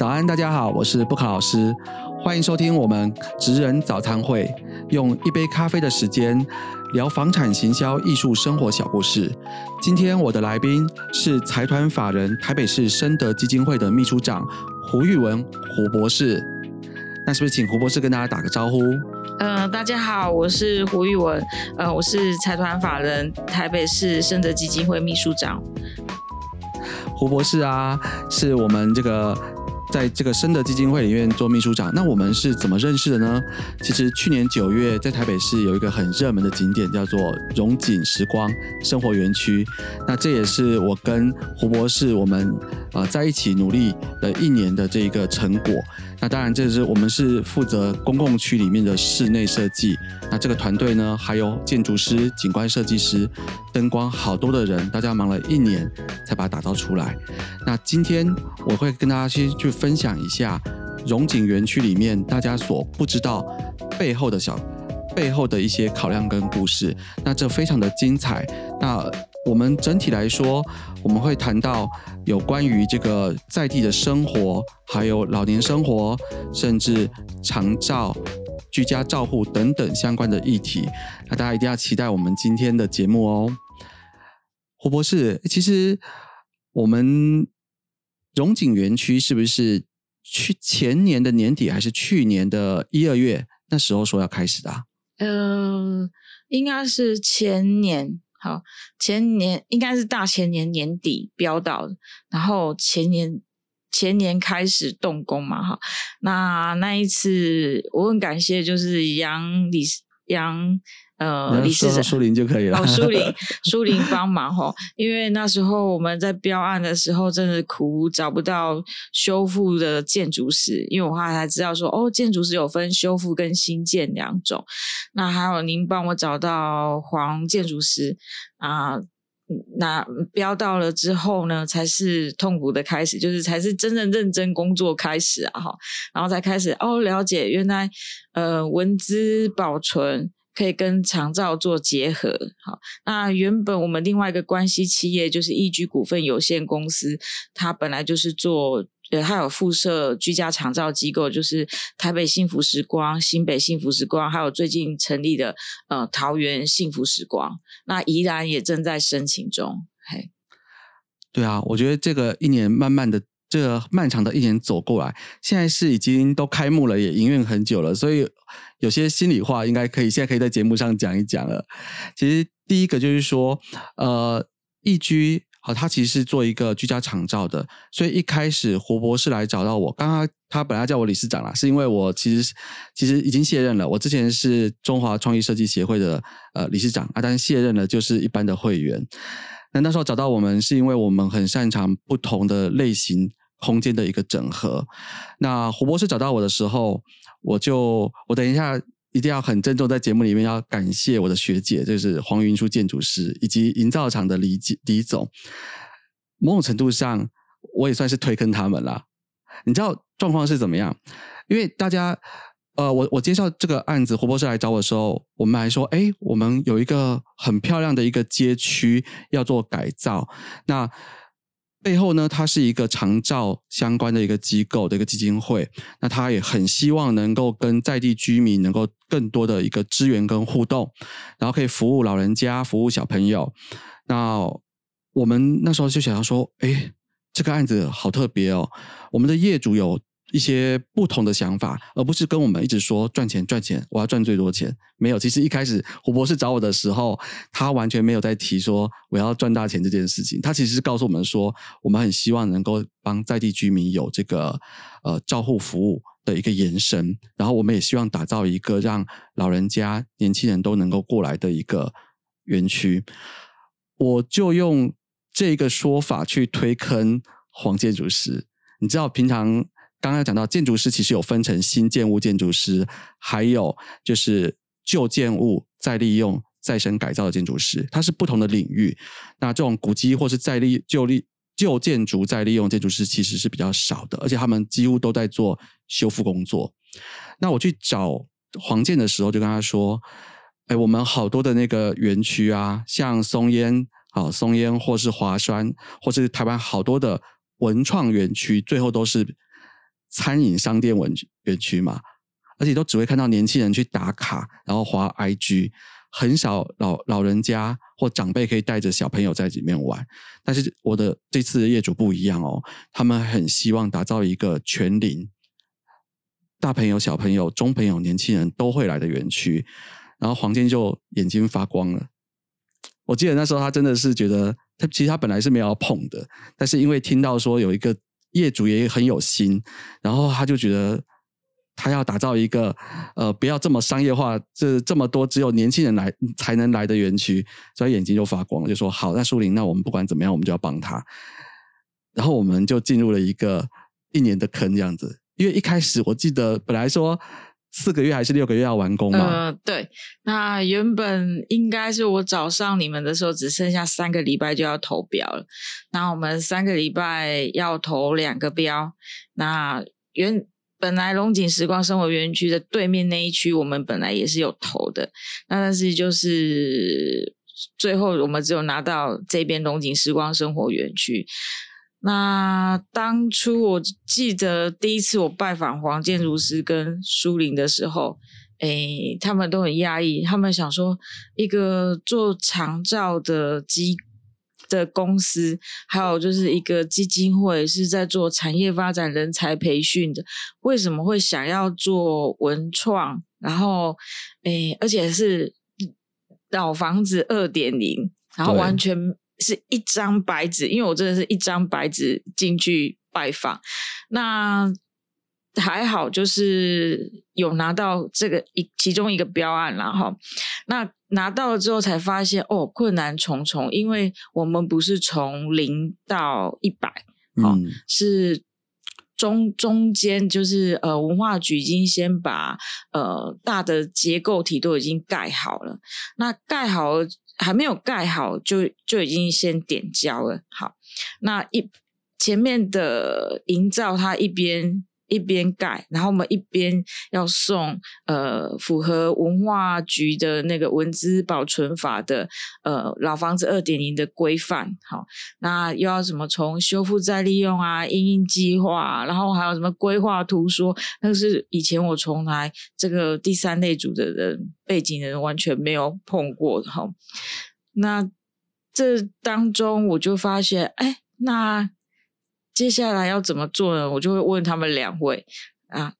早安，大家好，我是布卡老师，欢迎收听我们职人早餐会，用一杯咖啡的时间聊房产行销、艺术、生活小故事。今天我的来宾是财团法人台北市深德基金会的秘书长胡玉文胡博士。那是不是请胡博士跟大家打个招呼？呃，大家好，我是胡玉文，呃，我是财团法人台北市深德基金会秘书长。胡博士啊，是我们这个。在这个深德基金会里面做秘书长，那我们是怎么认识的呢？其实去年九月在台北市有一个很热门的景点，叫做荣景时光生活园区。那这也是我跟胡博士我们啊在一起努力的一年的这一个成果。那当然，这是我们是负责公共区里面的室内设计。那这个团队呢，还有建筑师、景观设计师、灯光，好多的人，大家忙了一年才把它打造出来。那今天我会跟大家去去分享一下荣景园区里面大家所不知道背后的小背后的一些考量跟故事。那这非常的精彩。那我们整体来说，我们会谈到有关于这个在地的生活，还有老年生活，甚至长照、居家照护等等相关的议题。那大家一定要期待我们今天的节目哦。胡博士，其实我们荣景园区是不是去前年的年底，还是去年的一二月那时候说要开始的？嗯，应该是前年。好，前年应该是大前年年底标到，然后前年前年开始动工嘛，哈，那那一次我很感谢，就是杨李杨。呃，理事长苏林就可以了。哦，苏林，苏林帮忙哈，因为那时候我们在标案的时候，真的苦找不到修复的建筑师，因为我后来才知道说，哦，建筑师有分修复跟新建两种。那还有您帮我找到黄建筑师啊，那标到了之后呢，才是痛苦的开始，就是才是真正认真工作开始啊哈，然后才开始哦，了解原来呃文资保存。可以跟长照做结合，好。那原本我们另外一个关系企业就是易居股份有限公司，它本来就是做，呃，它有附设居家长照机构，就是台北幸福时光、新北幸福时光，还有最近成立的呃桃园幸福时光。那宜兰也正在申请中，嘿。对啊，我觉得这个一年慢慢的。这个漫长的一年走过来，现在是已经都开幕了，也营运很久了，所以有些心里话应该可以现在可以在节目上讲一讲了。其实第一个就是说，呃，易居好，他其实是做一个居家长照的，所以一开始胡博士来找到我，刚刚他本来叫我理事长啦，是因为我其实其实已经卸任了，我之前是中华创意设计协会的呃理事长啊，但是卸任了就是一般的会员。那那时候找到我们，是因为我们很擅长不同的类型。空间的一个整合。那胡博士找到我的时候，我就我等一下一定要很郑重在节目里面要感谢我的学姐，就是黄云书建筑师以及营造厂的李李总。某种程度上，我也算是推坑他们了。你知道状况是怎么样？因为大家，呃，我我介绍这个案子，胡博士来找我的时候，我们还说，哎，我们有一个很漂亮的一个街区要做改造，那。背后呢，它是一个长照相关的一个机构的一个基金会，那它也很希望能够跟在地居民能够更多的一个支援跟互动，然后可以服务老人家、服务小朋友。那我们那时候就想要说，哎，这个案子好特别哦，我们的业主有。一些不同的想法，而不是跟我们一直说赚钱赚钱，我要赚最多钱。没有，其实一开始胡博士找我的时候，他完全没有在提说我要赚大钱这件事情。他其实是告诉我们说，我们很希望能够帮在地居民有这个呃照护服务的一个延伸，然后我们也希望打造一个让老人家、年轻人都能够过来的一个园区。我就用这个说法去推坑黄建筑师。你知道平常。刚刚讲到建筑师其实有分成新建物建筑师，还有就是旧建物再利用、再生改造的建筑师，它是不同的领域。那这种古迹或是再利旧利旧建筑再利用建筑师其实是比较少的，而且他们几乎都在做修复工作。那我去找黄建的时候，就跟他说：“哎，我们好多的那个园区啊，像松烟、好松烟，或是华山，或是台湾好多的文创园区，最后都是。”餐饮商店文园区嘛，而且都只会看到年轻人去打卡，然后滑 IG，很少老老人家或长辈可以带着小朋友在里面玩。但是我的这次的业主不一样哦，他们很希望打造一个全龄大朋友、小朋友、中朋友、年轻人都会来的园区。然后黄健就眼睛发光了。我记得那时候他真的是觉得，他其实他本来是没有要碰的，但是因为听到说有一个业主也很有心，然后他就觉得他要打造一个呃不要这么商业化，这这么多只有年轻人来才能来的园区，所以眼睛就发光，就说好，那树林，那我们不管怎么样，我们就要帮他。然后我们就进入了一个一年的坑这样子，因为一开始我记得本来说。四个月还是六个月要完工吗？呃，对，那原本应该是我找上你们的时候，只剩下三个礼拜就要投标了。那我们三个礼拜要投两个标。那原本来龙井时光生活园区的对面那一区，我们本来也是有投的。那但是就是最后我们只有拿到这边龙井时光生活园区。那当初我记得第一次我拜访黄建如师跟苏林的时候，诶，他们都很压抑，他们想说一个做长照的机的公司，还有就是一个基金会是在做产业发展、人才培训的，为什么会想要做文创？然后，诶，而且是老房子二点零，然后完全。是一张白纸，因为我真的是一张白纸进去拜访，那还好，就是有拿到这个一其中一个标案了哈。那拿到了之后才发现，哦，困难重重，因为我们不是从零到一百，嗯，是中中间就是呃文化局已经先把呃大的结构体都已经盖好了，那盖好了。还没有盖好，就就已经先点胶了。好，那一前面的营造，它一边一边盖，然后我们一边要送呃符合文化局的那个文字保存法的呃老房子二点零的规范。好，那又要什么从修复再利用啊，因应计划，然后还有什么规划图说，那是以前我从来这个第三类组的人。背景的人完全没有碰过哈，那这当中我就发现，哎，那接下来要怎么做呢？我就会问他们两位啊，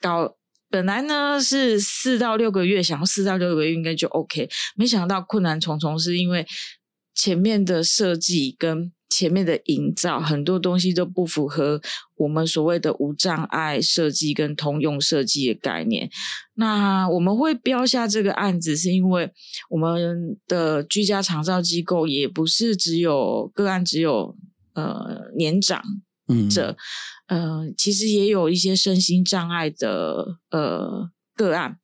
搞本来呢是四到六个月，想要四到六个月应该就 OK，没想到困难重重，是因为前面的设计跟。前面的营造很多东西都不符合我们所谓的无障碍设计跟通用设计的概念。那我们会标下这个案子，是因为我们的居家长照机构也不是只有个案，只有呃年长者，呃，其实也有一些身心障碍的呃个案。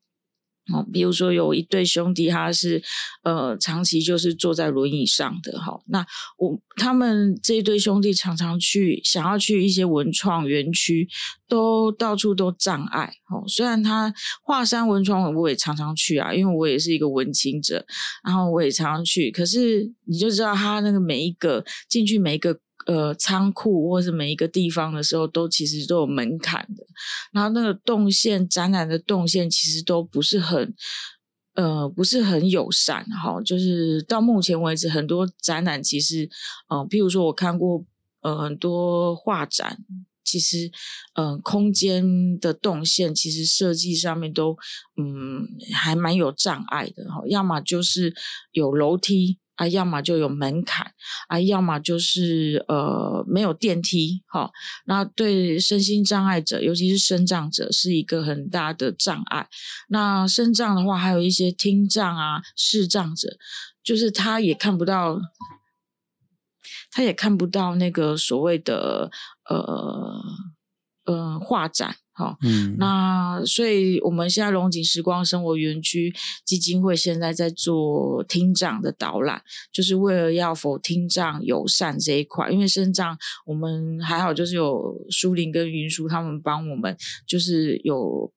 哦，比如说有一对兄弟，他是呃长期就是坐在轮椅上的哈。那我他们这一对兄弟常常去想要去一些文创园区，都到处都障碍。哦，虽然他华山文创我也常常去啊，因为我也是一个文青者，然后我也常常去。可是你就知道他那个每一个进去每一个。呃，仓库或是每一个地方的时候，都其实都有门槛的。然后那个动线展览的动线，其实都不是很呃，不是很友善哈。就是到目前为止，很多展览其实，呃，譬如说我看过呃很多画展，其实呃空间的动线其实设计上面都嗯还蛮有障碍的哈。要么就是有楼梯。啊，要么就有门槛啊，要么就是呃没有电梯，哈，那对身心障碍者，尤其是身障者，是一个很大的障碍。那身障的话，还有一些听障啊、视障者，就是他也看不到，他也看不到那个所谓的呃呃画展。好，嗯，那所以我们现在龙井时光生活园区基金会现在在做听障的导览，就是为了要否听障友善这一块，因为身障我们还好，就是有苏林跟云舒他们帮我们，就是有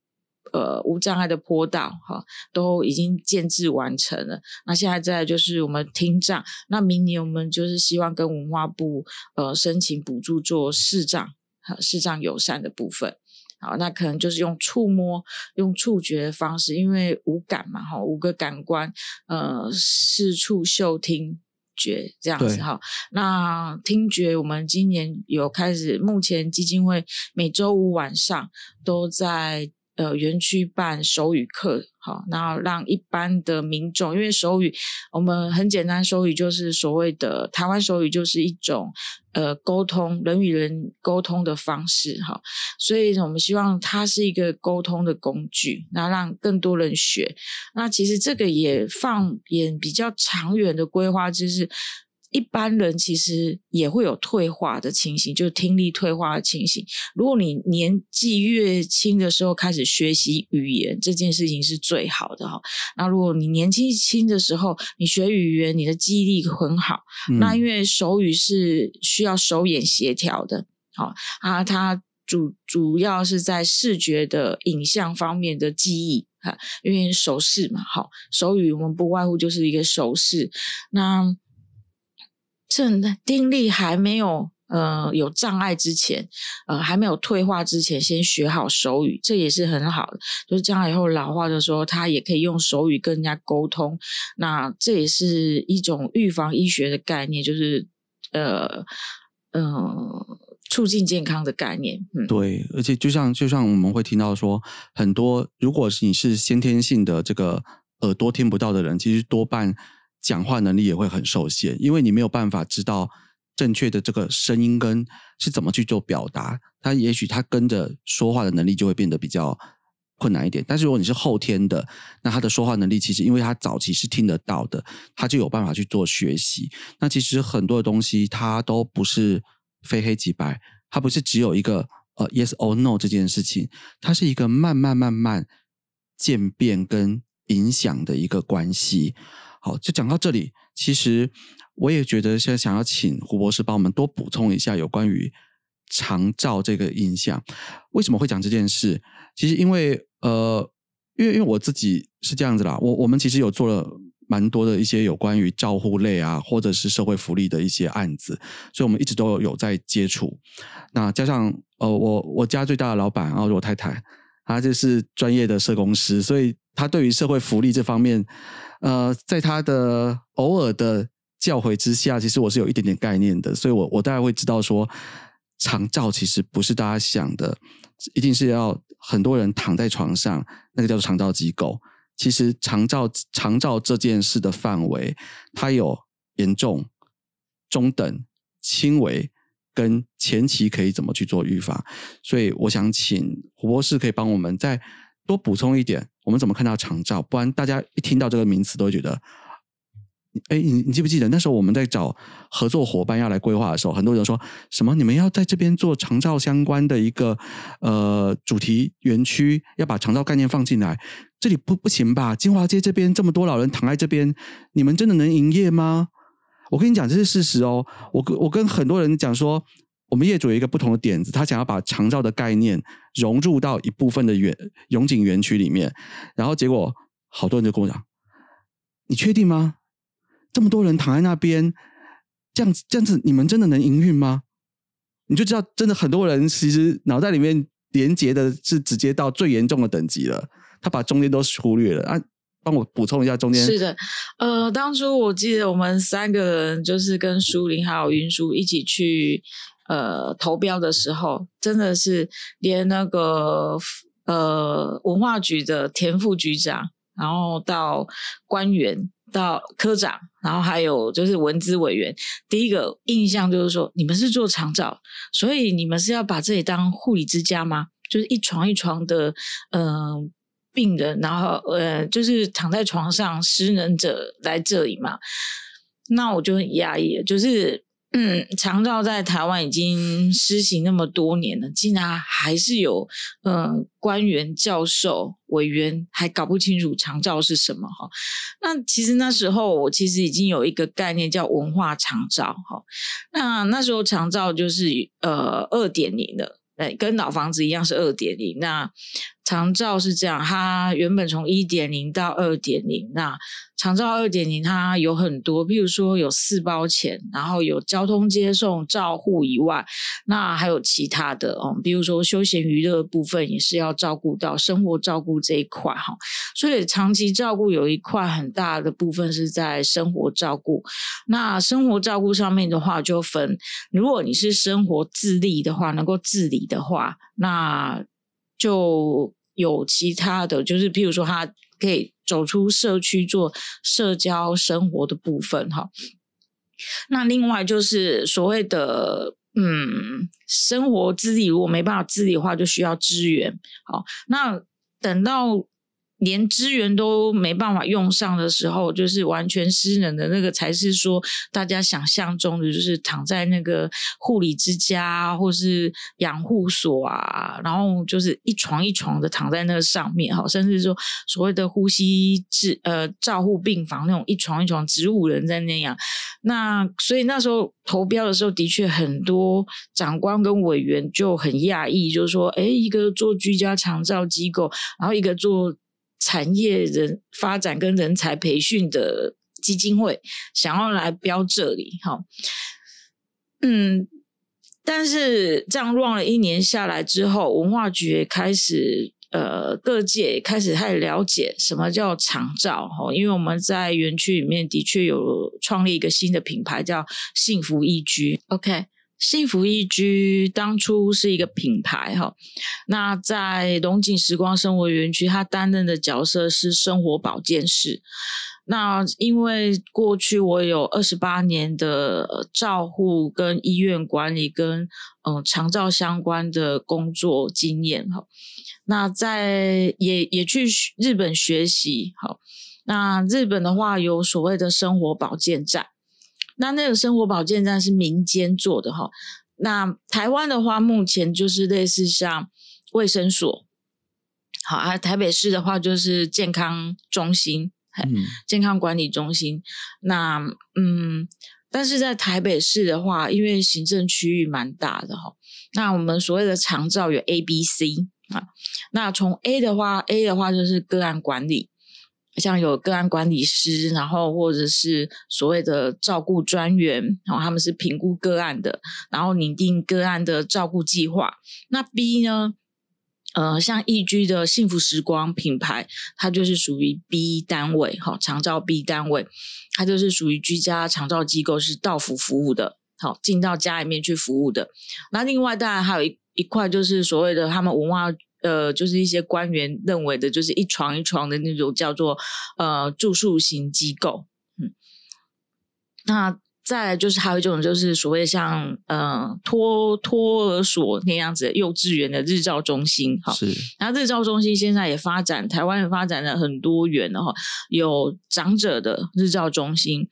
呃无障碍的坡道，哈，都已经建制完成了。那现在在就是我们听障，那明年我们就是希望跟文化部呃申请补助做视障。和视障友善的部分。好，那可能就是用触摸、用触觉的方式，因为五感嘛，哈，五个感官，呃，视、触、嗅、听、觉这样子哈。那听觉，我们今年有开始，目前基金会每周五晚上都在。呃，园区办手语课，好，然后让一般的民众，因为手语我们很简单，手语就是所谓的台湾手语，就是一种呃沟通人与人沟通的方式，哈，所以我们希望它是一个沟通的工具，那让更多人学。那其实这个也放眼比较长远的规划，就是。一般人其实也会有退化的情形，就是听力退化的情形。如果你年纪越轻的时候开始学习语言，这件事情是最好的哈。那如果你年纪轻的时候你学语言，你的记忆力很好。那因为手语是需要手眼协调的，好啊，它主主要是在视觉的影像方面的记忆哈，因为手势嘛，好，手语我们不外乎就是一个手势，那。趁听力还没有呃有障碍之前，呃还没有退化之前，先学好手语，这也是很好的。就是将来以后老化的时候，他也可以用手语跟人家沟通。那这也是一种预防医学的概念，就是呃呃促进健康的概念。嗯，对，而且就像就像我们会听到说，很多如果你是先天性的这个耳朵听不到的人，其实多半。讲话能力也会很受限，因为你没有办法知道正确的这个声音跟是怎么去做表达，他也许他跟着说话的能力就会变得比较困难一点。但是如果你是后天的，那他的说话能力其实因为他早期是听得到的，他就有办法去做学习。那其实很多的东西它都不是非黑即白，它不是只有一个呃 yes or no 这件事情，它是一个慢慢慢慢渐变跟影响的一个关系。好，就讲到这里。其实我也觉得，现在想要请胡博士帮我们多补充一下有关于长照这个印象。为什么会讲这件事？其实因为呃，因为因为我自己是这样子啦。我我们其实有做了蛮多的一些有关于照护类啊，或者是社会福利的一些案子，所以我们一直都有在接触。那加上呃，我我家最大的老板啊，我太太，她就是专业的社工师，所以她对于社会福利这方面。呃，在他的偶尔的教诲之下，其实我是有一点点概念的，所以我我大概会知道说，长照其实不是大家想的，一定是要很多人躺在床上，那个叫做长照机构。其实长照长照这件事的范围，它有严重、中等、轻微跟前期可以怎么去做预防。所以我想请胡博士可以帮我们再多补充一点。我们怎么看到长照？不然大家一听到这个名词都会觉得，哎，你你记不记得那时候我们在找合作伙伴要来规划的时候，很多人说什么你们要在这边做长照相关的一个呃主题园区，要把长照概念放进来，这里不不行吧？金华街这边这么多老人躺在这边，你们真的能营业吗？我跟你讲，这是事实哦。我跟我跟很多人讲说。我们业主有一个不同的点子，他想要把长照的概念融入到一部分的园永景园区里面，然后结果好多人就跟我讲：“你确定吗？这么多人躺在那边，这样子这样子，你们真的能营运吗？”你就知道，真的很多人其实脑袋里面连接的是直接到最严重的等级了，他把中间都忽略了啊！帮我补充一下中间。是的，呃，当初我记得我们三个人就是跟舒林还有云舒一起去。呃，投标的时候真的是连那个呃文化局的田副局长，然后到官员到科长，然后还有就是文资委员，第一个印象就是说，你们是做长照，所以你们是要把这里当护理之家吗？就是一床一床的嗯病人，然后呃就是躺在床上失能者来这里嘛？那我就很压抑，就是。嗯，长照在台湾已经施行那么多年了，竟然还是有嗯官员、教授、委员还搞不清楚长照是什么哈。那其实那时候我其实已经有一个概念叫文化长照哈。那那时候长照就是呃二点零的，哎，跟老房子一样是二点零。那长照是这样，它原本从一点零到二点零，那长照二点零它有很多，譬如说有四包钱，然后有交通接送、照护以外，那还有其他的哦，比如说休闲娱乐部分也是要照顾到生活照顾这一块哈，所以长期照顾有一块很大的部分是在生活照顾。那生活照顾上面的话，就分如果你是生活自立的话，能够自理的话，那就有其他的就是，譬如说，他可以走出社区做社交生活的部分，哈。那另外就是所谓的，嗯，生活自理，如果没办法自理的话，就需要支援。好，那等到。连资源都没办法用上的时候，就是完全失能的那个，才是说大家想象中的，就是躺在那个护理之家或是养护所啊，然后就是一床一床的躺在那个上面哈，甚至说所谓的呼吸治呃照护病房那种一床一床植物人在那样。那所以那时候投标的时候，的确很多长官跟委员就很讶异，就是说，哎，一个做居家长照机构，然后一个做。产业人发展跟人才培训的基金会想要来标这里，哈，嗯，但是这样乱了一年下来之后，文化局也开始，呃，各界开始太了解什么叫长照，哈，因为我们在园区里面的确有创立一个新的品牌叫幸福宜居，OK。幸福宜居当初是一个品牌哈，那在龙井时光生活园区，它担任的角色是生活保健室。那因为过去我有二十八年的照护跟医院管理跟嗯长照相关的工作经验哈，那在也也去日本学习好，那日本的话有所谓的生活保健站。那那个生活保健站是民间做的哈，那台湾的话，目前就是类似像卫生所，好啊，台北市的话就是健康中心，嗯，健康管理中心。那嗯，但是在台北市的话，因为行政区域蛮大的哈，那我们所谓的长照有 A、B、C 啊，那从 A 的话，A 的话就是个案管理。像有个案管理师，然后或者是所谓的照顾专员，然后他们是评估个案的，然后拟定个案的照顾计划。那 B 呢？呃，像易居的幸福时光品牌，它就是属于 B 单位，哈，长照 B 单位，它就是属于居家长照机构，是到府服务的，好，进到家里面去服务的。那另外当然还有一一块，就是所谓的他们文化。呃，就是一些官员认为的，就是一床一床的那种叫做呃住宿型机构，嗯，那再来就是还有一种就是所谓像呃托托儿所那样子幼稚园的日照中心，哈，是，然后日照中心现在也发展，台湾也发展了很多元的哈，有长者的日照中心，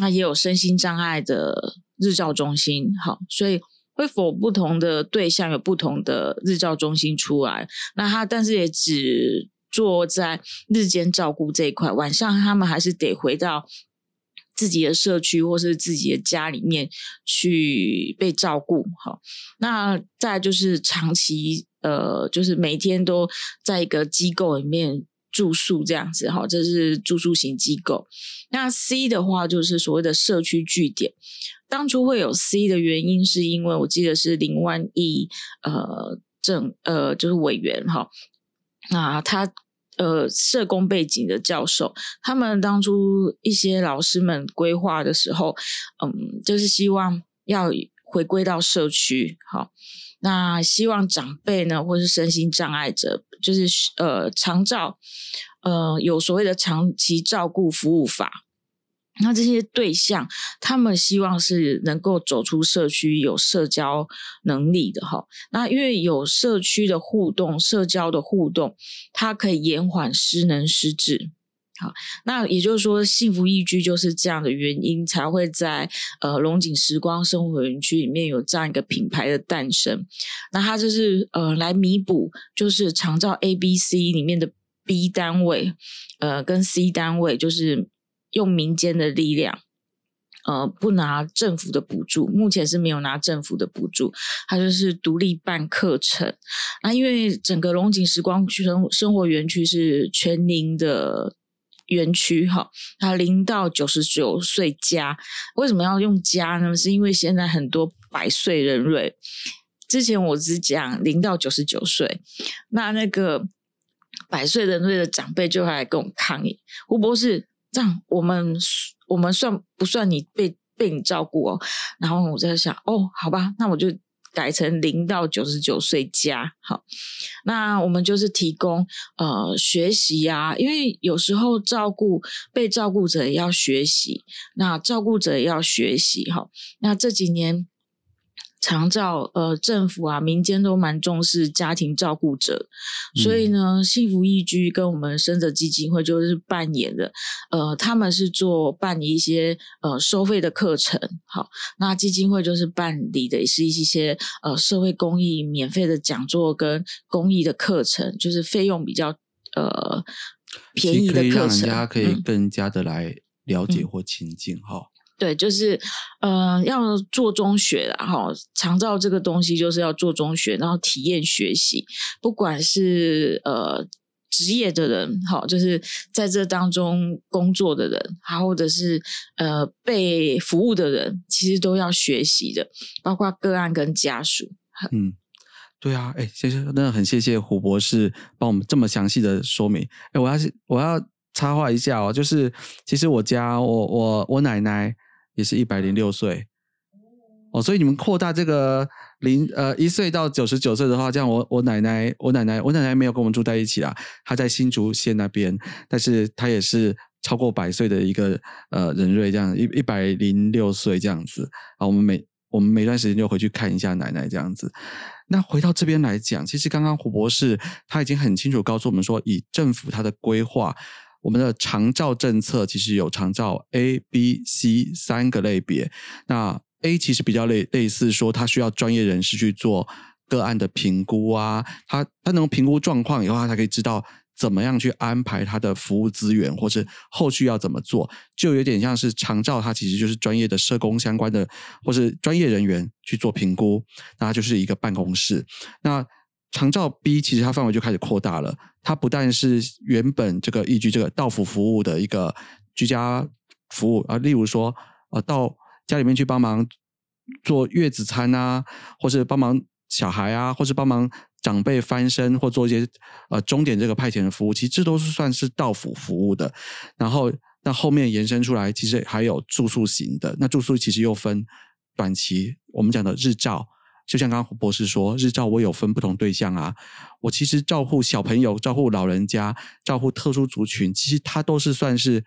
那也有身心障碍的日照中心，好，所以。会否不同的对象有不同的日照中心出来？那他但是也只做在日间照顾这一块，晚上他们还是得回到自己的社区或是自己的家里面去被照顾。好，那再就是长期呃，就是每天都在一个机构里面住宿这样子。哈，这是住宿型机构。那 C 的话就是所谓的社区据点。当初会有 C 的原因，是因为我记得是林万亿呃政呃就是委员哈，那他呃社工背景的教授，他们当初一些老师们规划的时候，嗯，就是希望要回归到社区，好，那希望长辈呢，或是身心障碍者，就是呃长照，呃有所谓的长期照顾服务法。那这些对象，他们希望是能够走出社区，有社交能力的哈。那因为有社区的互动、社交的互动，它可以延缓失能失智。好，那也就是说，幸福宜居就是这样的原因，才会在呃龙井时光生活园区里面有这样一个品牌的诞生。那它就是呃来弥补，就是长照 A、B、C 里面的 B 单位，呃跟 C 单位就是。用民间的力量呃不拿政府的补助，目前是没有拿政府的补助，它就是独立办课程。那因为整个龙井时光生生活园区是全龄的。园区哈，它零到九十九岁加，为什么要用加呢？是因为现在很多百岁人瑞，之前我只讲零到九十九岁，那那个百岁人瑞的长辈就来跟我抗议，胡博士，这样我们我们算不算你被被你照顾哦？然后我在想，哦，好吧，那我就。改成零到九十九岁加好，那我们就是提供呃学习啊，因为有时候照顾被照顾者也要学习，那照顾者也要学习哈，那这几年。长照呃，政府啊，民间都蛮重视家庭照顾者，所以呢，幸福易居跟我们生者基金会就是扮演的，呃，他们是做办理一些呃收费的课程，好，那基金会就是办理的也是一些呃社会公益免费的讲座跟公益的课程，就是费用比较呃便宜的课程，人家可以更加的来了解或亲近哈。对，就是呃，要做中学的哈，长照这个东西就是要做中学，然后体验学习，不管是呃职业的人，好，就是在这当中工作的人，还或者是呃被服务的人，其实都要学习的，包括个案跟家属。嗯，对啊，哎，谢谢，真的很谢谢胡博士帮我们这么详细的说明。哎，我要我要插话一下哦，就是其实我家我我我奶奶。也是一百零六岁哦，所以你们扩大这个零呃一岁到九十九岁的话，这样我我奶奶我奶奶我奶奶没有跟我们住在一起啦，她在新竹县那边，但是她也是超过百岁的一个呃人瑞，这样一一百零六岁这样子啊，我们每我们每段时间就回去看一下奶奶这样子。那回到这边来讲，其实刚刚胡博士他已经很清楚告诉我们说，以政府他的规划。我们的长照政策其实有长照 A、B、C 三个类别。那 A 其实比较类类似说，他需要专业人士去做个案的评估啊，他他能评估状况以后，他才可以知道怎么样去安排他的服务资源，或是后续要怎么做，就有点像是长照，它其实就是专业的社工相关的，或是专业人员去做评估，那就是一个办公室。那长照 B 其实它范围就开始扩大了，它不但是原本这个依居这个到府服务的一个居家服务啊，例如说呃到家里面去帮忙做月子餐啊，或是帮忙小孩啊，或是帮忙长辈翻身或做一些呃终点这个派遣的服务，其实这都是算是到府服务的。然后那后面延伸出来，其实还有住宿型的，那住宿其实又分短期，我们讲的日照。就像刚刚胡博士说，日照我有分不同对象啊。我其实照顾小朋友、照顾老人家、照顾特殊族群，其实它都是算是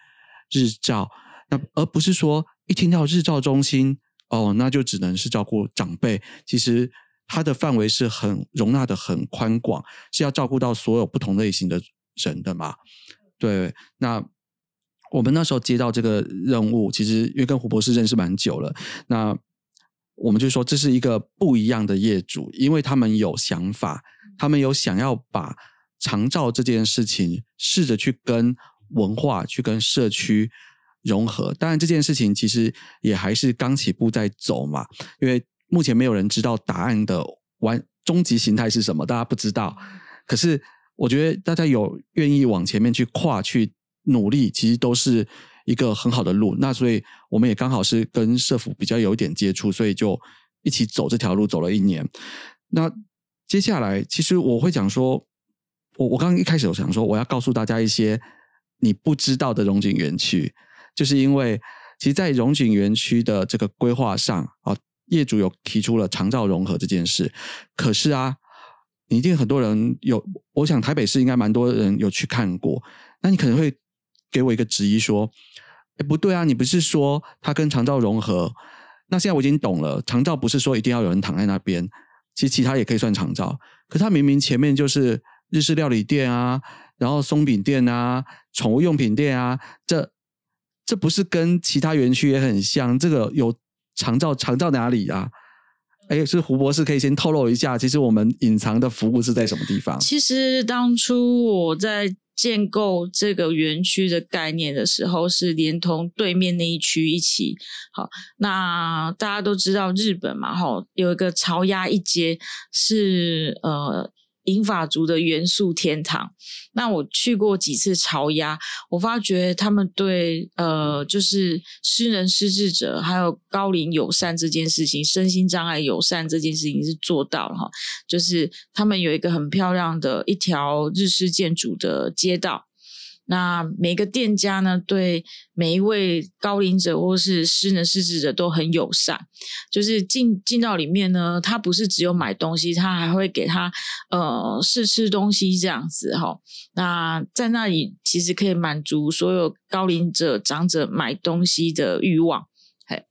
日照。那而不是说一听到日照中心，哦，那就只能是照顾长辈。其实它的范围是很容纳的很宽广，是要照顾到所有不同类型的人的嘛。对，那我们那时候接到这个任务，其实因为跟胡博士认识蛮久了，那。我们就说这是一个不一样的业主，因为他们有想法，他们有想要把长照这件事情试着去跟文化、去跟社区融合。当然，这件事情其实也还是刚起步在走嘛，因为目前没有人知道答案的完终极形态是什么，大家不知道。可是我觉得大家有愿意往前面去跨、去努力，其实都是。一个很好的路，那所以我们也刚好是跟社府比较有一点接触，所以就一起走这条路，走了一年。那接下来，其实我会讲说，我我刚刚一开始我想说，我要告诉大家一些你不知道的荣景园区，就是因为其实，在荣景园区的这个规划上啊，业主有提出了长照融合这件事，可是啊，你一定很多人有，我想台北市应该蛮多人有去看过，那你可能会。给我一个质疑说：“哎，不对啊，你不是说它跟长照融合？那现在我已经懂了，长照不是说一定要有人躺在那边，其实其他也可以算长照。可它明明前面就是日式料理店啊，然后松饼店啊，宠物用品店啊，这这不是跟其他园区也很像？这个有长照，长照哪里啊？哎，是胡博士可以先透露一下，其实我们隐藏的服务是在什么地方？其实当初我在。建构这个园区的概念的时候，是连同对面那一区一起。好，那大家都知道日本嘛，哈，有一个朝鸭一街是呃。英法族的元素天堂。那我去过几次朝鸭，我发觉他们对呃，就是诗人失智者还有高龄友善这件事情，身心障碍友善这件事情是做到了哈。就是他们有一个很漂亮的一条日式建筑的街道。那每个店家呢，对每一位高龄者或是失能失智者都很友善，就是进进到里面呢，他不是只有买东西，他还会给他呃试吃东西这样子哈。那在那里其实可以满足所有高龄者长者买东西的欲望，嘿，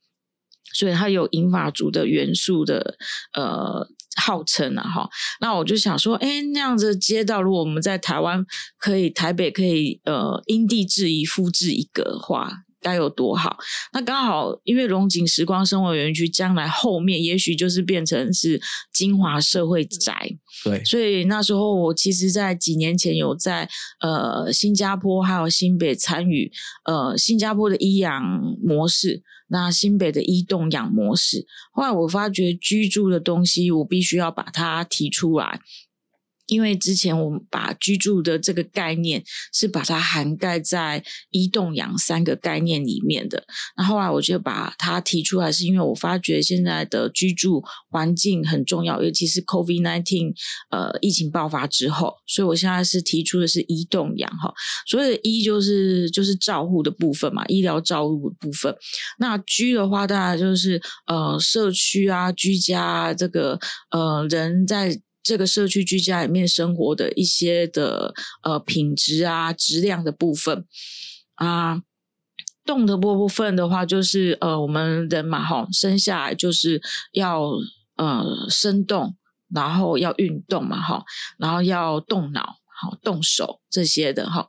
所以它有银发族的元素的呃。号称啊哈，那我就想说，哎，那样子街道，如果我们在台湾可以，台北可以，呃，因地制宜复制一个的话，该有多好？那刚好，因为龙井时光生活园区将来后面也许就是变成是金华社会宅，对，所以那时候我其实，在几年前有在呃新加坡还有新北参与呃新加坡的医养模式。那新北的一动养模式，后来我发觉居住的东西，我必须要把它提出来。因为之前我们把居住的这个概念是把它涵盖在一动养三个概念里面的，那后来我就把它提出来，是因为我发觉现在的居住环境很重要，尤其是 COVID nineteen 呃疫情爆发之后，所以我现在是提出的是一动养哈，所以一就是就是照护的部分嘛，医疗照护的部分，那居的话当然就是呃社区啊居家啊这个呃人在。这个社区居家里面生活的一些的呃品质啊质量的部分啊，动的部部分的话，就是呃我们人嘛哈，生下来就是要呃生动，然后要运动嘛哈，然后要动脑好动手这些的哈。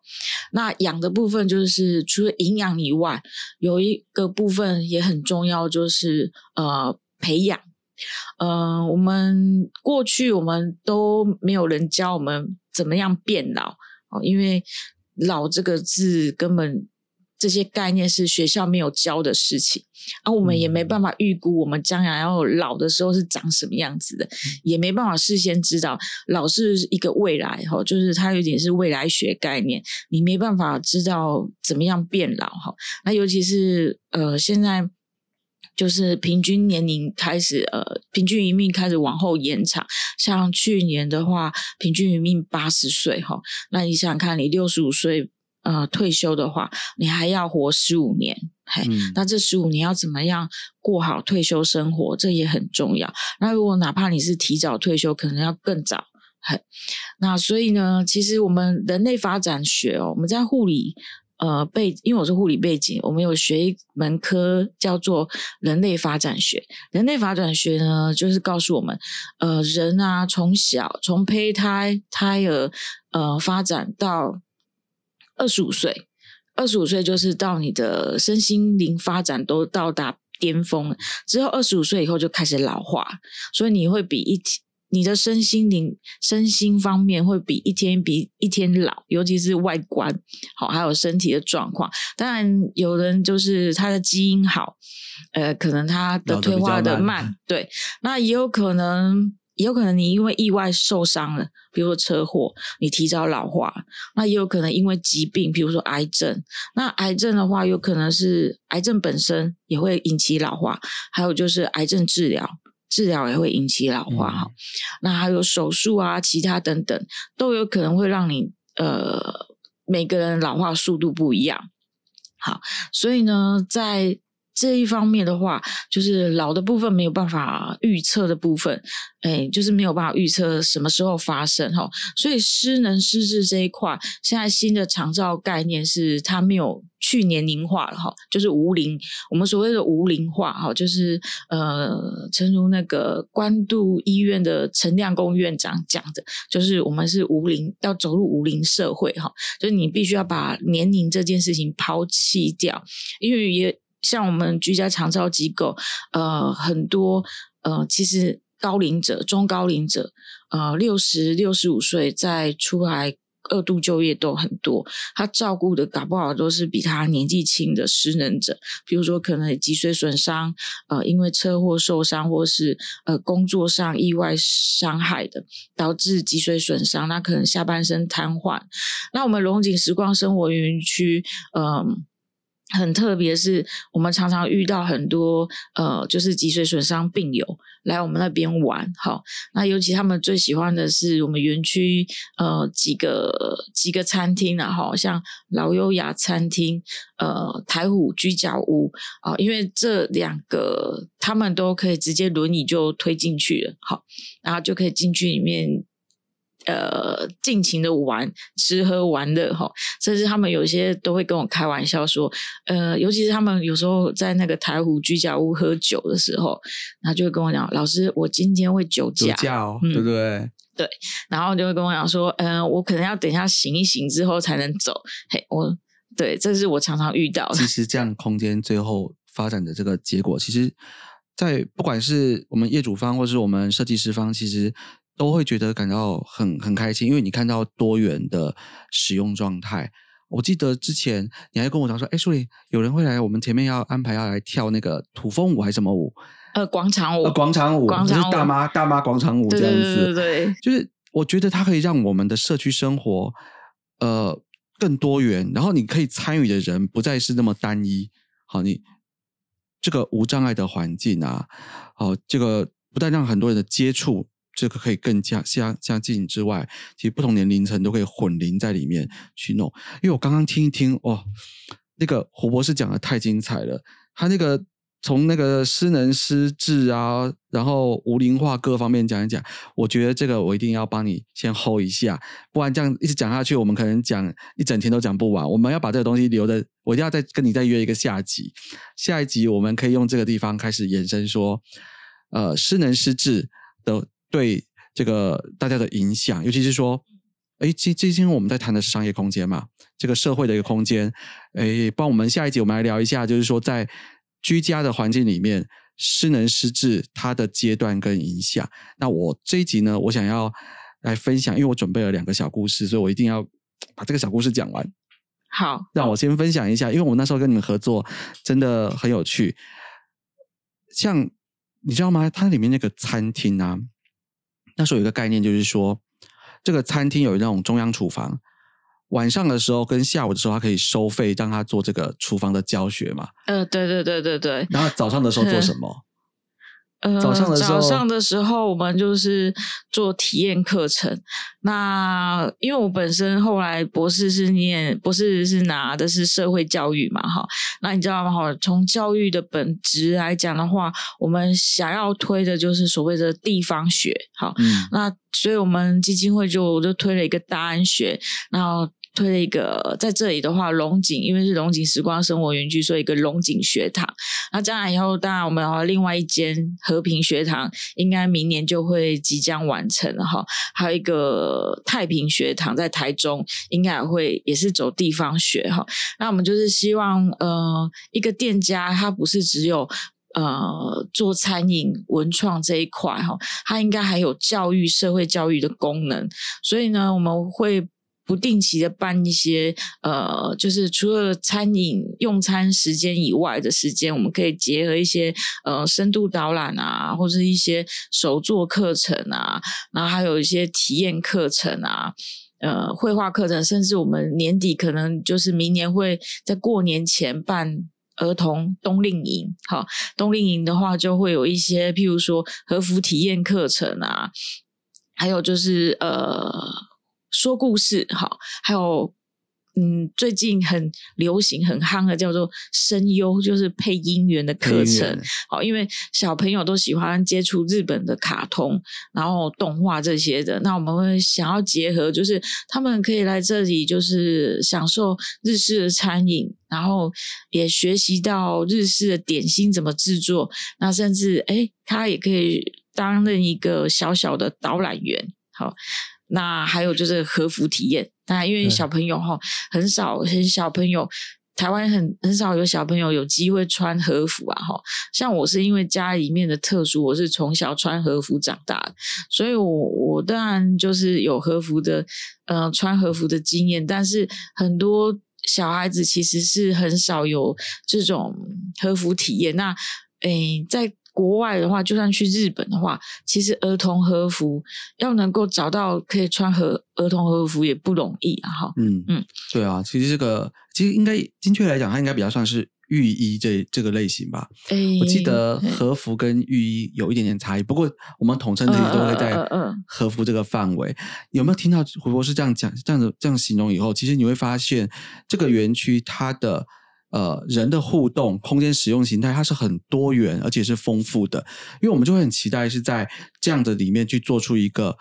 那养的部分就是除了营养以外，有一个部分也很重要，就是呃培养。嗯，我们过去我们都没有人教我们怎么样变老哦，因为老这个字根本这些概念是学校没有教的事情，啊我们也没办法预估我们将来要老的时候是长什么样子的，也没办法事先知道老是一个未来哈，就是它有点是未来学概念，你没办法知道怎么样变老哈。那尤其是呃现在。就是平均年龄开始，呃，平均余命开始往后延长。像去年的话，平均余命八十岁哈。那你想想看，你六十五岁呃退休的话，你还要活十五年，嘿，那这十五年要怎么样过好退休生活？这也很重要。那如果哪怕你是提早退休，可能要更早，嘿。那所以呢，其实我们人类发展学哦，我们在护理。呃，背，因为我是护理背景，我们有学一门科叫做人类发展学。人类发展学呢，就是告诉我们，呃，人啊，从小从胚胎胎儿呃发展到二十五岁，二十五岁就是到你的身心灵发展都到达巅峰之后，二十五岁以后就开始老化，所以你会比一天。你的身心灵、身心方面会比一天比一天老，尤其是外观好，还有身体的状况。当然，有人就是他的基因好，呃，可能他的退化的慢，对。那也有可能，也有可能你因为意外受伤了，比如说车祸，你提早老化。那也有可能因为疾病，比如说癌症。那癌症的话，有可能是癌症本身也会引起老化，还有就是癌症治疗。治疗也会引起老化哈，那还有手术啊，其他等等都有可能会让你呃每个人老化速度不一样。好，所以呢，在这一方面的话，就是老的部分没有办法预测的部分，哎，就是没有办法预测什么时候发生哈。所以失能失智这一块，现在新的长照概念是它没有去年龄化了哈，就是无龄。我们所谓的无龄化哈，就是呃，诚如那个关渡医院的陈亮公院长讲的，就是我们是无龄，要走入无龄社会哈，就是你必须要把年龄这件事情抛弃掉，因为也。像我们居家长照机构，呃，很多呃，其实高龄者、中高龄者，呃，六十六十五岁再出来二度就业都很多，他照顾的搞不好都是比他年纪轻的失能者，比如说可能脊髓损伤，呃，因为车祸受伤，或是呃工作上意外伤害的，导致脊髓损伤，那可能下半身瘫痪。那我们龙井时光生活园区，嗯。很特别，是我们常常遇到很多呃，就是脊髓损伤病友来我们那边玩。好，那尤其他们最喜欢的是我们园区呃几个几个餐厅啊，哈，像老优雅餐厅、呃台虎居家屋啊，因为这两个他们都可以直接轮椅就推进去了，好，然后就可以进去里面。呃，尽情的玩，吃喝玩乐哈，甚至他们有些都会跟我开玩笑说，呃，尤其是他们有时候在那个台湖居家屋喝酒的时候，然后就会跟我讲，老师，我今天会酒驾，酒驾哦，对不对？对，然后就会跟我讲说，嗯，我可能要等一下醒一醒之后才能走。嘿，我对，这是我常常遇到。其实这样空间最后发展的这个结果，其实，在不管是我们业主方或是我们设计师方，其实。都会觉得感到很很开心，因为你看到多元的使用状态。我记得之前你还跟我讲说，哎，树林有人会来我们前面要安排要来跳那个土风舞还是什么舞？呃，广场舞，广场舞，就是大妈大妈广场舞这样子。对对对，就是我觉得它可以让我们的社区生活呃更多元，然后你可以参与的人不再是那么单一。好，你这个无障碍的环境啊，好，这个不但让很多人的接触。这个可以更加相相近之外，其实不同年龄层都可以混龄在里面去弄。因为我刚刚听一听，哦，那个胡博士讲的太精彩了。他那个从那个失能失智啊，然后无龄化各方面讲一讲，我觉得这个我一定要帮你先 hold 一下，不然这样一直讲下去，我们可能讲一整天都讲不完。我们要把这个东西留着，我一定要再跟你再约一个下集。下一集我们可以用这个地方开始延伸说，呃，失能失智的。对这个大家的影响，尤其是说，哎，今今天我们在谈的是商业空间嘛，这个社会的一个空间，哎，帮我们下一集我们来聊一下，就是说在居家的环境里面，失能失智它的阶段跟影响。那我这一集呢，我想要来分享，因为我准备了两个小故事，所以我一定要把这个小故事讲完。好，让我先分享一下，因为我那时候跟你们合作真的很有趣。像你知道吗？它里面那个餐厅啊。那时候有一个概念，就是说，这个餐厅有那种中央厨房，晚上的时候跟下午的时候，他可以收费，让他做这个厨房的教学嘛。呃，对对对对对。然后早上的时候做什么？呃，早上的时候，早上的时候我们就是做体验课程。那因为我本身后来博士是念博士是拿的是社会教育嘛，哈。那你知道吗？哈，从教育的本质来讲的话，我们想要推的就是所谓的地方学，好。那所以我们基金会就就推了一个大安学，然后。推了一个在这里的话，龙井因为是龙井时光生活园区，所以一个龙井学堂。那将来以后，当然我们有另外一间和平学堂，应该明年就会即将完成了哈。还有一个太平学堂在台中，应该也会也是走地方学哈。那我们就是希望，呃，一个店家它不是只有呃做餐饮文创这一块哈，它应该还有教育社会教育的功能。所以呢，我们会。不定期的办一些，呃，就是除了餐饮用餐时间以外的时间，我们可以结合一些呃深度导览啊，或者一些手作课程啊，然后还有一些体验课程啊，呃，绘画课程，甚至我们年底可能就是明年会在过年前办儿童冬令营。好，冬令营的话就会有一些，譬如说和服体验课程啊，还有就是呃。说故事，好，还有，嗯，最近很流行、很夯的叫做声优，就是配音员的课程，好，因为小朋友都喜欢接触日本的卡通，然后动画这些的，那我们会想要结合，就是他们可以来这里，就是享受日式的餐饮，然后也学习到日式的点心怎么制作，那甚至哎，他也可以担任一个小小的导览员，好。那还有就是和服体验，那因为小朋友哈很少，很小朋友台湾很很少有小朋友有机会穿和服啊，哈，像我是因为家里面的特殊，我是从小穿和服长大的，所以我我当然就是有和服的，呃，穿和服的经验，但是很多小孩子其实是很少有这种和服体验。那，诶，在国外的话，就算去日本的话，其实儿童和服要能够找到可以穿和儿童和服也不容易啊！哈，嗯嗯，对啊，其实这个其实应该精确来讲，它应该比较算是浴衣这这个类型吧。我记得和服跟浴衣有一点点差异，不过我们统称这些都会在和服这个范围。有没有听到胡博士这样讲、这样子这样形容以后，其实你会发现这个园区它的。呃，人的互动空间使用形态，它是很多元而且是丰富的，因为我们就会很期待是在这样的里面去做出一个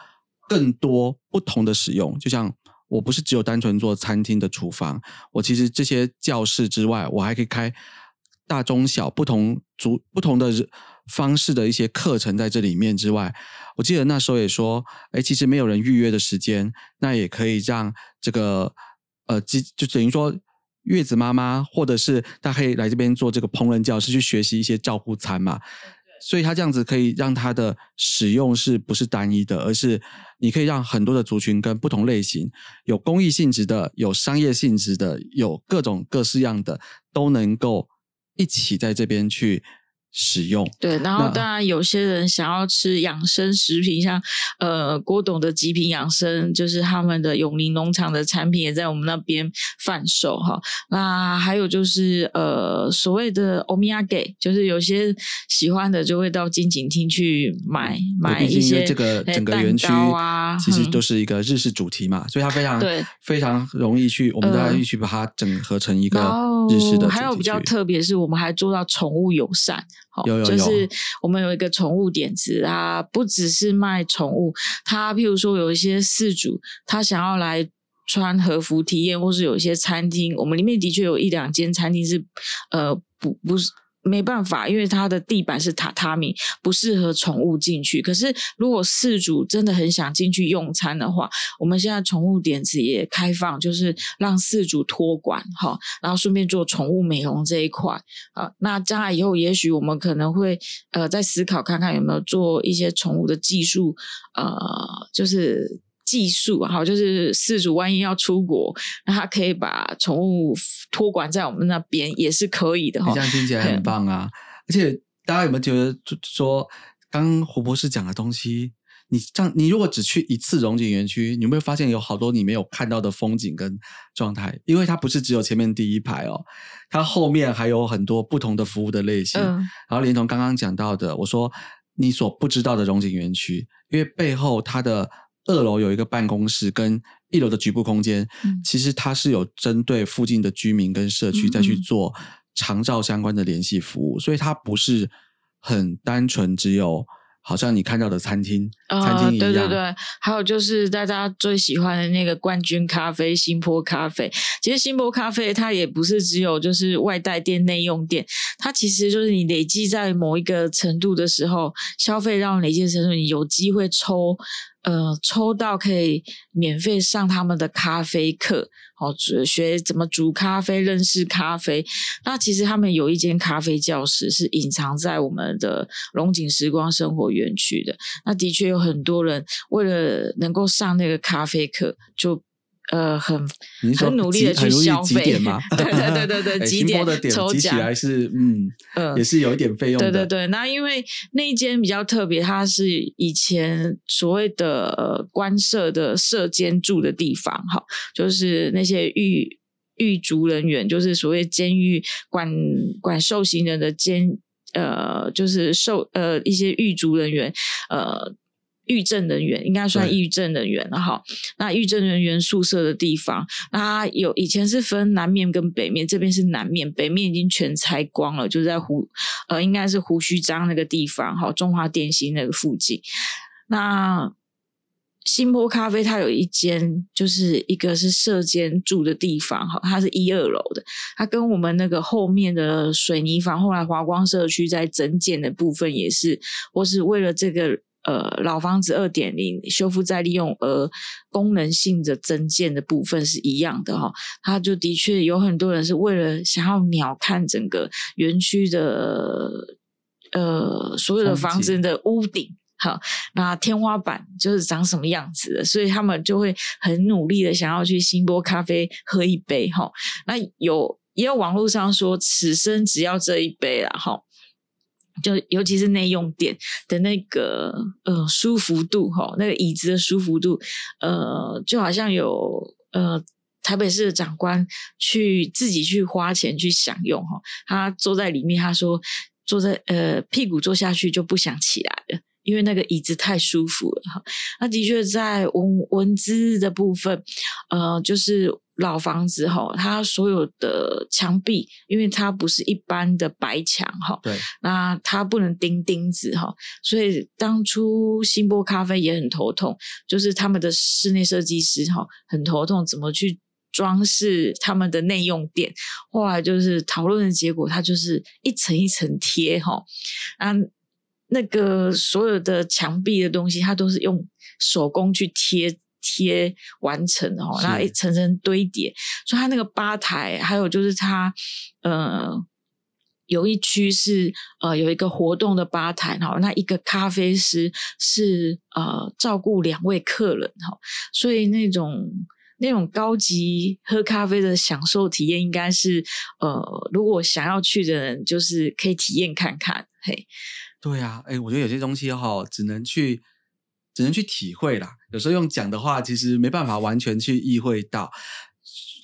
更多不同的使用。就像我不是只有单纯做餐厅的厨房，我其实这些教室之外，我还可以开大中小不同组不同的方式的一些课程在这里面之外，我记得那时候也说，哎，其实没有人预约的时间，那也可以让这个呃，就就等于说。月子妈妈，或者是她可以来这边做这个烹饪教室，去学习一些照顾餐嘛。所以他这样子可以让他的使用是不是单一的，而是你可以让很多的族群跟不同类型，有公益性质的，有商业性质的，有各种各式样的，都能够一起在这边去。使用。对，然后当然有些人想要吃养生食品，像呃郭董的极品养生，就是他们的永林农场的产品也在我们那边贩售哈。那还有就是呃所谓的欧米亚给，就是有些喜欢的就会到金景厅去买买一些这个整个园区啊，其实都是一个日式主题嘛，所以它非常对。非常容易去，我们大家一起把它整合成一个日式的。还有比较特别是，我们还做到宠物友善。有有有，就是我们有一个宠物点子啊，不只是卖宠物，他譬如说有一些饲主，他想要来穿和服体验，或是有一些餐厅，我们里面的确有一两间餐厅是，呃，不不是。没办法，因为它的地板是榻榻米，不适合宠物进去。可是，如果饲主真的很想进去用餐的话，我们现在宠物点子也开放，就是让饲主托管哈，然后顺便做宠物美容这一块啊。那将来以后，也许我们可能会呃再思考看看有没有做一些宠物的技术，呃，就是。技术好，就是饲主万一要出国，那他可以把宠物托管在我们那边，也是可以的哈。这样听起来很棒啊！而且大家有没有觉得，说刚胡博士讲的东西，你这样，你如果只去一次荣景园区，你有没有发现有好多你没有看到的风景跟状态？因为它不是只有前面第一排哦，它后面还有很多不同的服务的类型。然后连同刚刚讲到的，我说你所不知道的荣景园区，因为背后它的。二楼有一个办公室，跟一楼的局部空间，其实它是有针对附近的居民跟社区再去做长照相关的联系服务，所以它不是很单纯只有好像你看到的餐厅餐厅一样。对对对，还有就是大家最喜欢的那个冠军咖啡新坡咖啡，其实新坡咖啡它也不是只有就是外带店内用店，它其实就是你累积在某一个程度的时候，消费到累积程度，你有机会抽。呃，抽到可以免费上他们的咖啡课，好学怎么煮咖啡，认识咖啡。那其实他们有一间咖啡教室是隐藏在我们的龙井时光生活园区的。那的确有很多人为了能够上那个咖啡课，就。呃，很很努力的去消费嘛，对对对对对，几点抽起来是嗯呃，也是有一点费用的。对对对，那因为那一间比较特别，它是以前所谓的官舍的舍监住的地方，哈，就是那些狱狱卒人员，就是所谓监狱管管受刑人的监，呃，就是受呃一些狱卒人员，呃。狱政人员应该算狱政人员了哈。那狱政人员宿舍的地方，那有以前是分南面跟北面，这边是南面，北面已经全拆光了，就在胡呃，应该是胡须章那个地方哈，中华电信那个附近。那新波咖啡它有一间，就是一个是社监住的地方哈，它是一二楼的，它跟我们那个后面的水泥房，后来华光社区在整建的部分也是，或是为了这个。呃老房子二点零修复再利用而功能性的增建的部分是一样的哈。它就的确有很多人是为了想要鸟瞰整个园区的呃所有的房子的屋顶。好，那天花板就是长什么样子的，所以他们就会很努力的想要去星波咖啡喝一杯哈。那有也有网络上说，此生只要这一杯了哈。就尤其是内用店的那个呃舒服度哈，那个椅子的舒服度，呃，就好像有呃台北市的长官去自己去花钱去享用哈，他坐在里面，他说坐在呃屁股坐下去就不想起来了。因为那个椅子太舒服了哈，那的确在文文字的部分，呃，就是老房子哈，它所有的墙壁，因为它不是一般的白墙哈，对，那它不能钉钉子哈，所以当初新波咖啡也很头痛，就是他们的室内设计师哈很头痛，怎么去装饰他们的内用店，后来就是讨论的结果，它就是一层一层贴哈，啊。那个所有的墙壁的东西，它都是用手工去贴贴完成的哦，然后一层层堆叠。所以它那个吧台，还有就是它呃有一区是呃有一个活动的吧台哈，那一个咖啡师是呃照顾两位客人哈，所以那种那种高级喝咖啡的享受体验，应该是呃如果想要去的人，就是可以体验看看嘿。对啊，哎，我觉得有些东西哈，只能去，只能去体会啦。有时候用讲的话，其实没办法完全去意会到。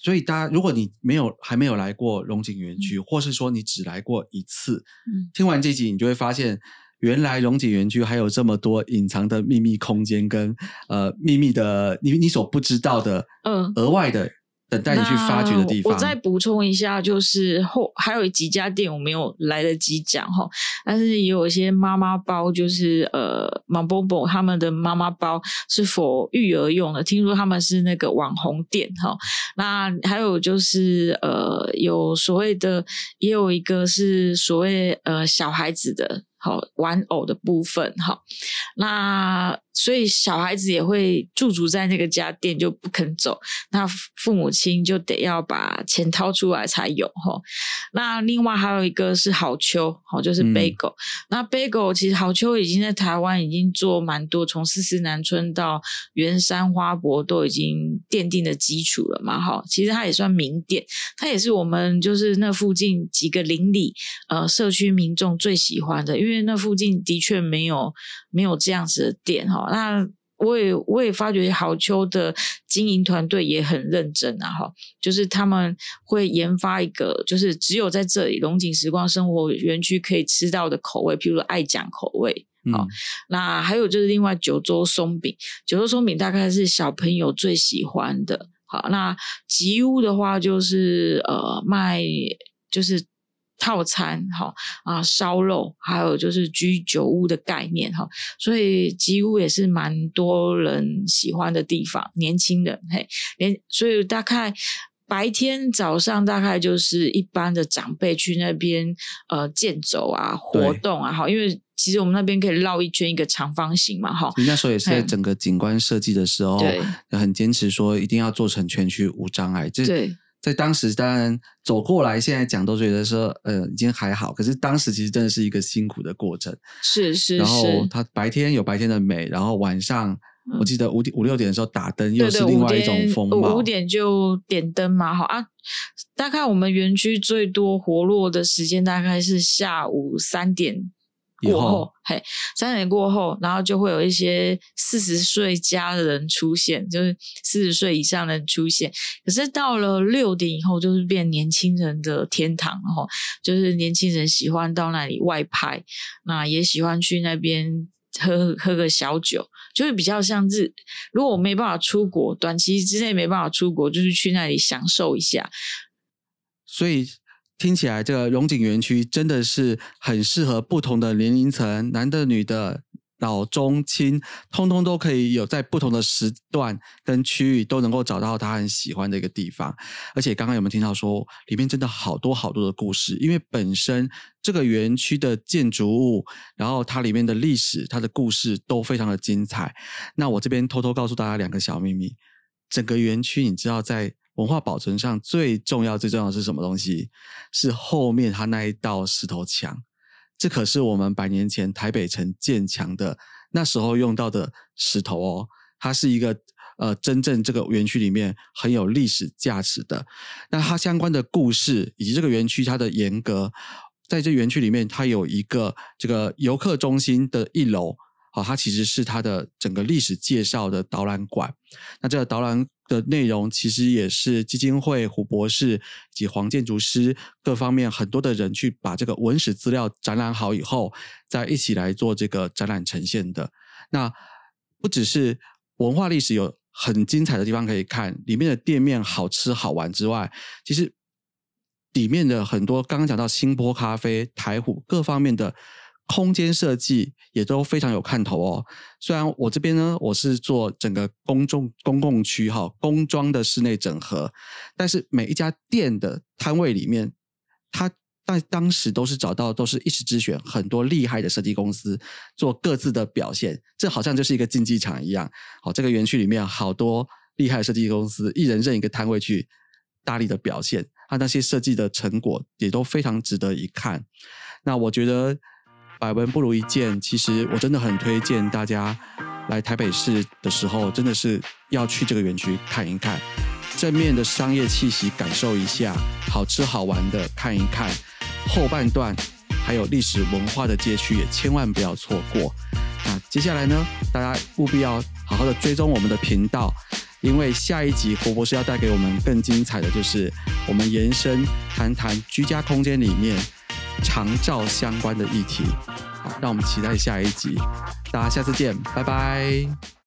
所以，大家如果你没有还没有来过龙井园区，或是说你只来过一次，听完这集，你就会发现，原来龙井园区还有这么多隐藏的秘密空间，跟呃秘密的你你所不知道的，嗯，额外的。等待你去发掘的地方。我再补充一下，就是后还有几家店我没有来得及讲哈，但是也有一些妈妈包，就是呃马波波他们的妈妈包是否育儿用的？听说他们是那个网红店哈。那还有就是呃有所谓的，也有一个是所谓呃小孩子的。好玩偶的部分，哈，那所以小孩子也会驻足在那个家店就不肯走，那父母亲就得要把钱掏出来才有，哈。那另外还有一个是好秋，好就是 Bagel，那 Bagel 其实好秋已经在台湾已经做蛮多，从四四南村到圆山花博都已经奠定的基础了嘛，哈。其实它也算名店，它也是我们就是那附近几个邻里呃社区民众最喜欢的，因为。因为那附近的确没有没有这样子的店哈，那我也我也发觉好秋的经营团队也很认真啊哈，就是他们会研发一个，就是只有在这里龙井时光生活园区可以吃到的口味，譬如爱讲口味，好，那还有就是另外九州松饼，九州松饼大概是小朋友最喜欢的，好，那吉屋的话就是呃卖就是。套餐哈啊烧肉，还有就是居酒屋的概念哈，所以吉屋也是蛮多人喜欢的地方，年轻人嘿，连所以大概白天早上大概就是一般的长辈去那边呃健走啊活动啊哈，因为其实我们那边可以绕一圈一个长方形嘛哈，你那时候也是在整个景观设计的时候，很坚持说一定要做成全区无障碍，这对。在当时，当然走过来，现在讲都觉得说，呃，已经还好。可是当时其实真的是一个辛苦的过程。是是是。然后它白天有白天的美，然后晚上我记得五点五六点的时候打灯，又是另外一种风貌。五点就点灯嘛，好啊。大概我们园区最多活络的时间大概是下午三点。过后，嘿，三点过后，然后就会有一些四十岁加的人出现，就是四十岁以上的人出现。可是到了六点以后，就是变年轻人的天堂了哈，就是年轻人喜欢到那里外拍，那也喜欢去那边喝喝个小酒，就是比较像日。如果我没办法出国，短期之内没办法出国，就是去那里享受一下。所以。听起来，这个荣景园区真的是很适合不同的年龄层，男的、女的，老中青，通通都可以有在不同的时段跟区域都能够找到他很喜欢的一个地方。而且刚刚有没有听到说，里面真的好多好多的故事？因为本身这个园区的建筑物，然后它里面的历史、它的故事都非常的精彩。那我这边偷偷告诉大家两个小秘密：整个园区，你知道在文化保存上最重要、最重要的是什么东西？是后面它那一道石头墙。这可是我们百年前台北城建墙的那时候用到的石头哦，它是一个呃真正这个园区里面很有历史价值的。那它相关的故事以及这个园区它的严格，在这园区里面，它有一个这个游客中心的一楼。好，它其实是它的整个历史介绍的导览馆。那这个导览的内容，其实也是基金会胡博士及黄建筑师各方面很多的人去把这个文史资料展览好以后，再一起来做这个展览呈现的。那不只是文化历史有很精彩的地方可以看，里面的店面好吃好玩之外，其实里面的很多刚刚讲到新波咖啡、台虎各方面的。空间设计也都非常有看头哦。虽然我这边呢，我是做整个公众公共区哈工装的室内整合，但是每一家店的摊位里面，它在当时都是找到都是一时之选，很多厉害的设计公司做各自的表现，这好像就是一个竞技场一样。好，这个园区里面好多厉害的设计公司，一人认一个摊位去大力的表现，它那些设计的成果也都非常值得一看。那我觉得。百闻不如一见，其实我真的很推荐大家来台北市的时候，真的是要去这个园区看一看，正面的商业气息感受一下，好吃好玩的看一看，后半段还有历史文化的街区也千万不要错过。那接下来呢，大家务必要好好的追踪我们的频道，因为下一集胡博士要带给我们更精彩的就是我们延伸谈谈居家空间里面。长照相关的议题，好，让我们期待下一集，大家下次见，拜拜。